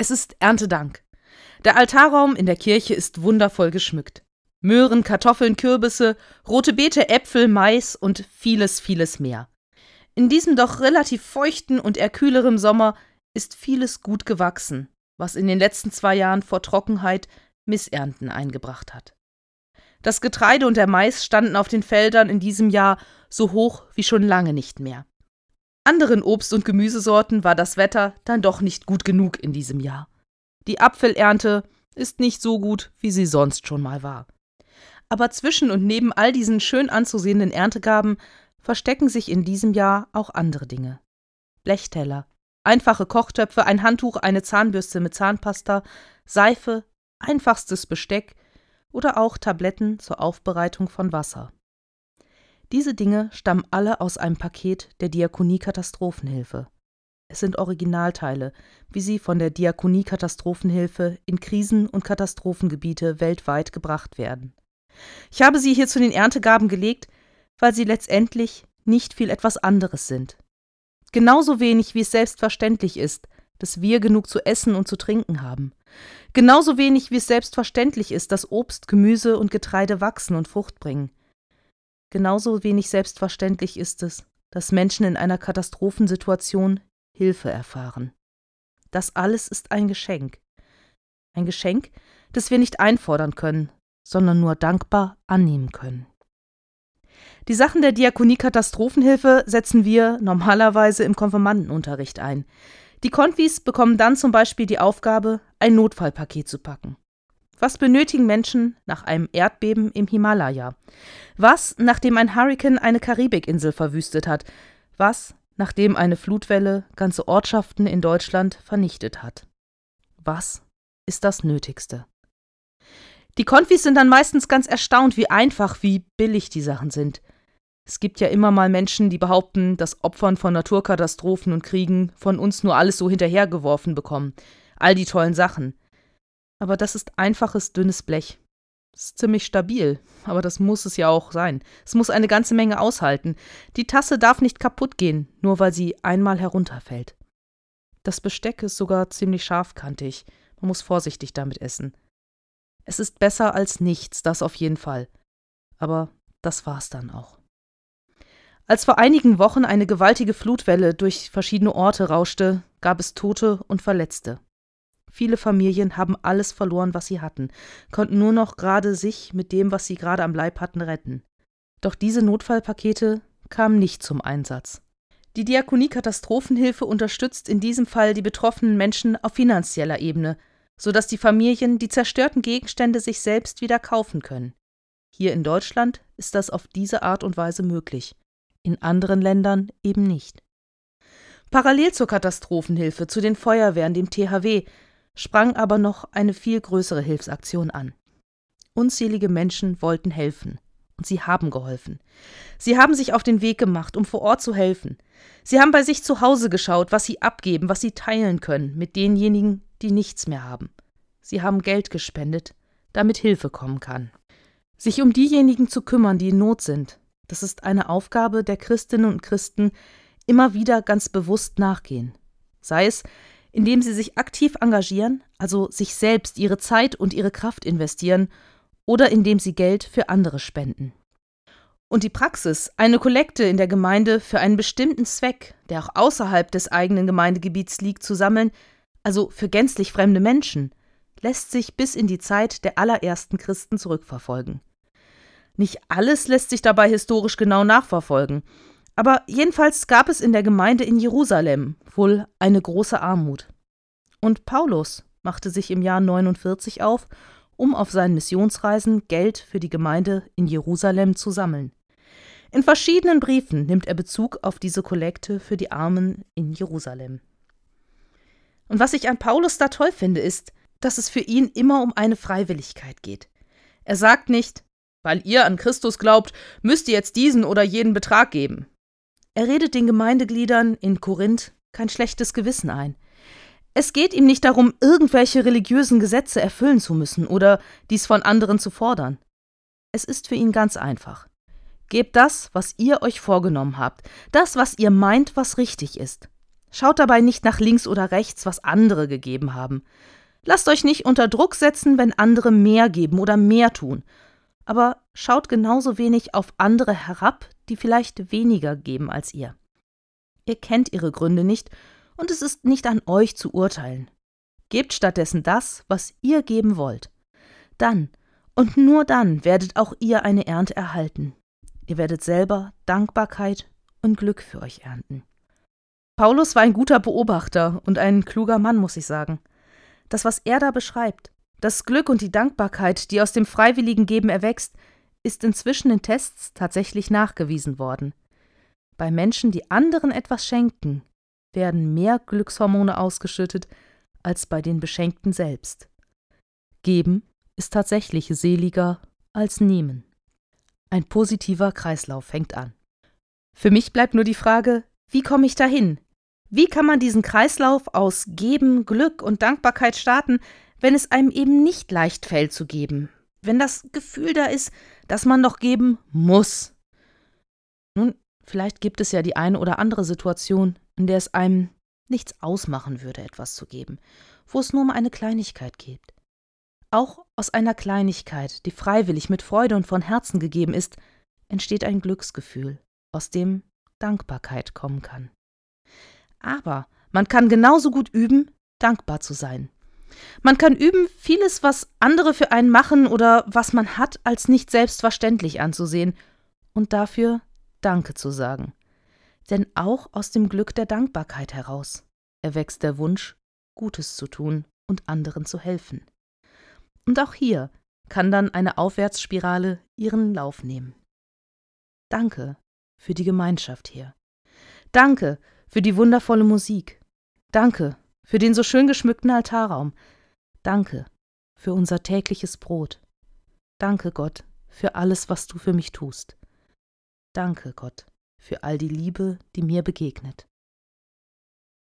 Es ist Erntedank. Der Altarraum in der Kirche ist wundervoll geschmückt. Möhren, Kartoffeln, Kürbisse, rote Beete, Äpfel, Mais und vieles, vieles mehr. In diesem doch relativ feuchten und eher kühlerem Sommer ist vieles gut gewachsen, was in den letzten zwei Jahren vor Trockenheit Missernten eingebracht hat. Das Getreide und der Mais standen auf den Feldern in diesem Jahr so hoch wie schon lange nicht mehr. Anderen Obst- und Gemüsesorten war das Wetter dann doch nicht gut genug in diesem Jahr. Die Apfelernte ist nicht so gut, wie sie sonst schon mal war. Aber zwischen und neben all diesen schön anzusehenden Erntegaben verstecken sich in diesem Jahr auch andere Dinge. Blechteller, einfache Kochtöpfe, ein Handtuch, eine Zahnbürste mit Zahnpasta, Seife, einfachstes Besteck oder auch Tabletten zur Aufbereitung von Wasser. Diese Dinge stammen alle aus einem Paket der Diakonie Katastrophenhilfe. Es sind Originalteile, wie sie von der Diakonie Katastrophenhilfe in Krisen- und Katastrophengebiete weltweit gebracht werden. Ich habe sie hier zu den Erntegaben gelegt, weil sie letztendlich nicht viel etwas anderes sind. Genauso wenig wie es selbstverständlich ist, dass wir genug zu essen und zu trinken haben. Genauso wenig wie es selbstverständlich ist, dass Obst, Gemüse und Getreide wachsen und Frucht bringen. Genauso wenig selbstverständlich ist es, dass Menschen in einer Katastrophensituation Hilfe erfahren. Das alles ist ein Geschenk. Ein Geschenk, das wir nicht einfordern können, sondern nur dankbar annehmen können. Die Sachen der Diakonie Katastrophenhilfe setzen wir normalerweise im Konfirmandenunterricht ein. Die Konfis bekommen dann zum Beispiel die Aufgabe, ein Notfallpaket zu packen. Was benötigen Menschen nach einem Erdbeben im Himalaya? Was, nachdem ein Hurrikan eine Karibikinsel verwüstet hat? Was, nachdem eine Flutwelle ganze Ortschaften in Deutschland vernichtet hat? Was ist das Nötigste? Die Konfis sind dann meistens ganz erstaunt, wie einfach, wie billig die Sachen sind. Es gibt ja immer mal Menschen, die behaupten, dass Opfern von Naturkatastrophen und Kriegen von uns nur alles so hinterhergeworfen bekommen. All die tollen Sachen. Aber das ist einfaches, dünnes Blech. Ist ziemlich stabil, aber das muss es ja auch sein. Es muss eine ganze Menge aushalten. Die Tasse darf nicht kaputt gehen, nur weil sie einmal herunterfällt. Das Besteck ist sogar ziemlich scharfkantig. Man muss vorsichtig damit essen. Es ist besser als nichts, das auf jeden Fall. Aber das war's dann auch. Als vor einigen Wochen eine gewaltige Flutwelle durch verschiedene Orte rauschte, gab es Tote und Verletzte. Viele Familien haben alles verloren, was sie hatten, konnten nur noch gerade sich mit dem, was sie gerade am Leib hatten, retten. Doch diese Notfallpakete kamen nicht zum Einsatz. Die Diakonie Katastrophenhilfe unterstützt in diesem Fall die betroffenen Menschen auf finanzieller Ebene, sodass die Familien die zerstörten Gegenstände sich selbst wieder kaufen können. Hier in Deutschland ist das auf diese Art und Weise möglich, in anderen Ländern eben nicht. Parallel zur Katastrophenhilfe, zu den Feuerwehren, dem THW, sprang aber noch eine viel größere Hilfsaktion an. Unzählige Menschen wollten helfen. Und sie haben geholfen. Sie haben sich auf den Weg gemacht, um vor Ort zu helfen. Sie haben bei sich zu Hause geschaut, was sie abgeben, was sie teilen können mit denjenigen, die nichts mehr haben. Sie haben Geld gespendet, damit Hilfe kommen kann. Sich um diejenigen zu kümmern, die in Not sind, das ist eine Aufgabe der Christinnen und Christen, immer wieder ganz bewusst nachgehen. Sei es, indem sie sich aktiv engagieren, also sich selbst ihre Zeit und ihre Kraft investieren, oder indem sie Geld für andere spenden. Und die Praxis, eine Kollekte in der Gemeinde für einen bestimmten Zweck, der auch außerhalb des eigenen Gemeindegebiets liegt, zu sammeln, also für gänzlich fremde Menschen, lässt sich bis in die Zeit der allerersten Christen zurückverfolgen. Nicht alles lässt sich dabei historisch genau nachverfolgen, aber jedenfalls gab es in der Gemeinde in Jerusalem wohl eine große Armut. Und Paulus machte sich im Jahr 49 auf, um auf seinen Missionsreisen Geld für die Gemeinde in Jerusalem zu sammeln. In verschiedenen Briefen nimmt er Bezug auf diese Kollekte für die Armen in Jerusalem. Und was ich an Paulus da toll finde, ist, dass es für ihn immer um eine Freiwilligkeit geht. Er sagt nicht, weil ihr an Christus glaubt, müsst ihr jetzt diesen oder jenen Betrag geben. Er redet den Gemeindegliedern in Korinth kein schlechtes Gewissen ein. Es geht ihm nicht darum, irgendwelche religiösen Gesetze erfüllen zu müssen oder dies von anderen zu fordern. Es ist für ihn ganz einfach. Gebt das, was ihr euch vorgenommen habt, das, was ihr meint, was richtig ist. Schaut dabei nicht nach links oder rechts, was andere gegeben haben. Lasst euch nicht unter Druck setzen, wenn andere mehr geben oder mehr tun. Aber schaut genauso wenig auf andere herab, die vielleicht weniger geben als ihr. Ihr kennt ihre Gründe nicht, und es ist nicht an euch zu urteilen. Gebt stattdessen das, was ihr geben wollt. Dann und nur dann werdet auch ihr eine Ernte erhalten. Ihr werdet selber Dankbarkeit und Glück für euch ernten. Paulus war ein guter Beobachter und ein kluger Mann, muss ich sagen. Das, was er da beschreibt, das Glück und die Dankbarkeit, die aus dem freiwilligen Geben erwächst, ist inzwischen in Tests tatsächlich nachgewiesen worden. Bei Menschen, die anderen etwas schenken, werden mehr Glückshormone ausgeschüttet als bei den Beschenkten selbst. Geben ist tatsächlich seliger als nehmen. Ein positiver Kreislauf fängt an. Für mich bleibt nur die Frage, wie komme ich dahin? Wie kann man diesen Kreislauf aus Geben, Glück und Dankbarkeit starten, wenn es einem eben nicht leicht fällt zu geben? Wenn das Gefühl da ist, dass man doch geben muss. Nun, vielleicht gibt es ja die eine oder andere Situation, in der es einem nichts ausmachen würde, etwas zu geben, wo es nur um eine Kleinigkeit geht. Auch aus einer Kleinigkeit, die freiwillig mit Freude und von Herzen gegeben ist, entsteht ein Glücksgefühl, aus dem Dankbarkeit kommen kann. Aber man kann genauso gut üben, dankbar zu sein. Man kann üben, vieles, was andere für einen machen oder was man hat, als nicht selbstverständlich anzusehen und dafür Danke zu sagen. Denn auch aus dem Glück der Dankbarkeit heraus erwächst der Wunsch, Gutes zu tun und anderen zu helfen. Und auch hier kann dann eine Aufwärtsspirale ihren Lauf nehmen. Danke für die Gemeinschaft hier. Danke für die wundervolle Musik. Danke für den so schön geschmückten Altarraum. Danke für unser tägliches Brot. Danke, Gott, für alles, was du für mich tust. Danke, Gott, für all die Liebe, die mir begegnet.